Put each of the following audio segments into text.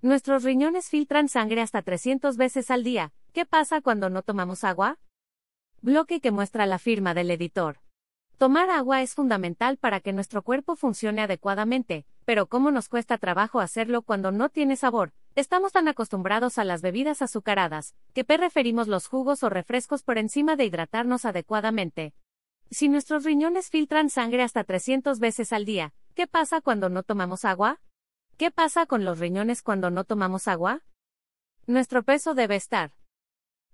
Nuestros riñones filtran sangre hasta 300 veces al día. ¿Qué pasa cuando no tomamos agua? Bloque que muestra la firma del editor. Tomar agua es fundamental para que nuestro cuerpo funcione adecuadamente, pero ¿cómo nos cuesta trabajo hacerlo cuando no tiene sabor? Estamos tan acostumbrados a las bebidas azucaradas, que preferimos los jugos o refrescos por encima de hidratarnos adecuadamente. Si nuestros riñones filtran sangre hasta 300 veces al día, ¿qué pasa cuando no tomamos agua? ¿Qué pasa con los riñones cuando no tomamos agua? Nuestro peso debe estar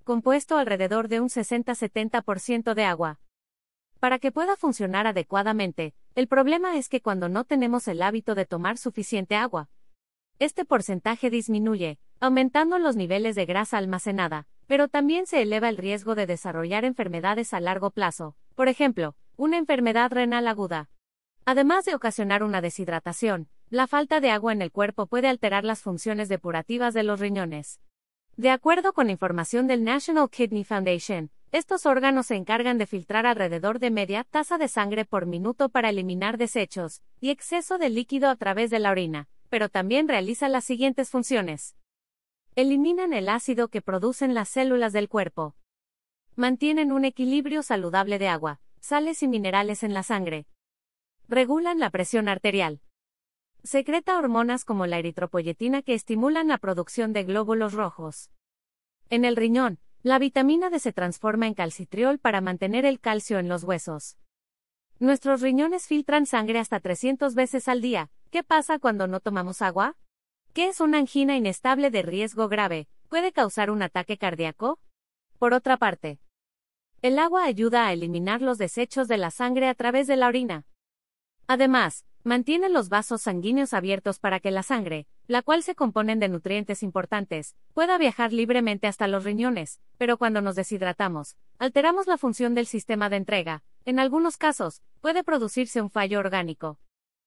compuesto alrededor de un 60-70% de agua. Para que pueda funcionar adecuadamente, el problema es que cuando no tenemos el hábito de tomar suficiente agua, este porcentaje disminuye, aumentando los niveles de grasa almacenada, pero también se eleva el riesgo de desarrollar enfermedades a largo plazo, por ejemplo, una enfermedad renal aguda. Además de ocasionar una deshidratación, la falta de agua en el cuerpo puede alterar las funciones depurativas de los riñones. De acuerdo con información del National Kidney Foundation, estos órganos se encargan de filtrar alrededor de media taza de sangre por minuto para eliminar desechos y exceso de líquido a través de la orina, pero también realiza las siguientes funciones. Eliminan el ácido que producen las células del cuerpo. Mantienen un equilibrio saludable de agua, sales y minerales en la sangre. Regulan la presión arterial. Secreta hormonas como la eritropoyetina que estimulan la producción de glóbulos rojos. En el riñón, la vitamina D se transforma en calcitriol para mantener el calcio en los huesos. Nuestros riñones filtran sangre hasta 300 veces al día. ¿Qué pasa cuando no tomamos agua? ¿Qué es una angina inestable de riesgo grave? ¿Puede causar un ataque cardíaco? Por otra parte, el agua ayuda a eliminar los desechos de la sangre a través de la orina. Además, Mantiene los vasos sanguíneos abiertos para que la sangre, la cual se componen de nutrientes importantes, pueda viajar libremente hasta los riñones, pero cuando nos deshidratamos, alteramos la función del sistema de entrega. En algunos casos, puede producirse un fallo orgánico.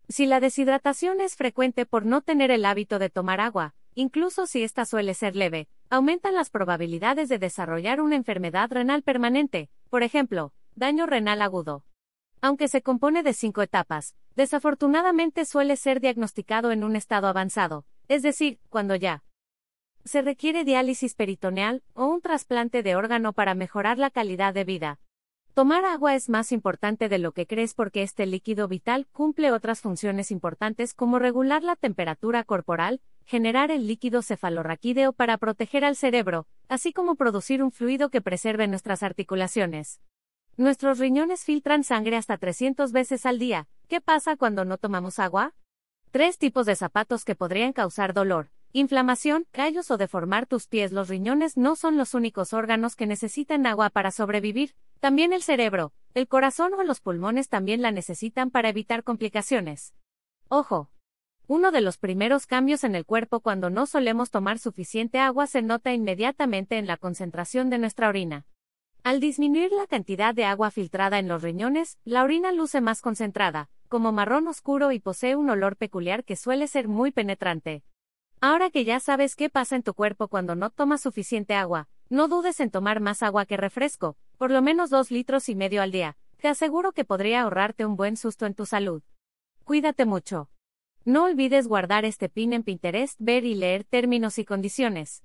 Si la deshidratación es frecuente por no tener el hábito de tomar agua, incluso si esta suele ser leve, aumentan las probabilidades de desarrollar una enfermedad renal permanente, por ejemplo, daño renal agudo. Aunque se compone de cinco etapas, desafortunadamente suele ser diagnosticado en un estado avanzado, es decir, cuando ya se requiere diálisis peritoneal o un trasplante de órgano para mejorar la calidad de vida. Tomar agua es más importante de lo que crees porque este líquido vital cumple otras funciones importantes como regular la temperatura corporal, generar el líquido cefalorraquídeo para proteger al cerebro, así como producir un fluido que preserve nuestras articulaciones. Nuestros riñones filtran sangre hasta 300 veces al día. ¿Qué pasa cuando no tomamos agua? Tres tipos de zapatos que podrían causar dolor, inflamación, callos o deformar tus pies. Los riñones no son los únicos órganos que necesitan agua para sobrevivir. También el cerebro, el corazón o los pulmones también la necesitan para evitar complicaciones. Ojo. Uno de los primeros cambios en el cuerpo cuando no solemos tomar suficiente agua se nota inmediatamente en la concentración de nuestra orina. Al disminuir la cantidad de agua filtrada en los riñones, la orina luce más concentrada, como marrón oscuro y posee un olor peculiar que suele ser muy penetrante. Ahora que ya sabes qué pasa en tu cuerpo cuando no tomas suficiente agua, no dudes en tomar más agua que refresco, por lo menos dos litros y medio al día. Te aseguro que podría ahorrarte un buen susto en tu salud. Cuídate mucho. No olvides guardar este pin en Pinterest, ver y leer términos y condiciones.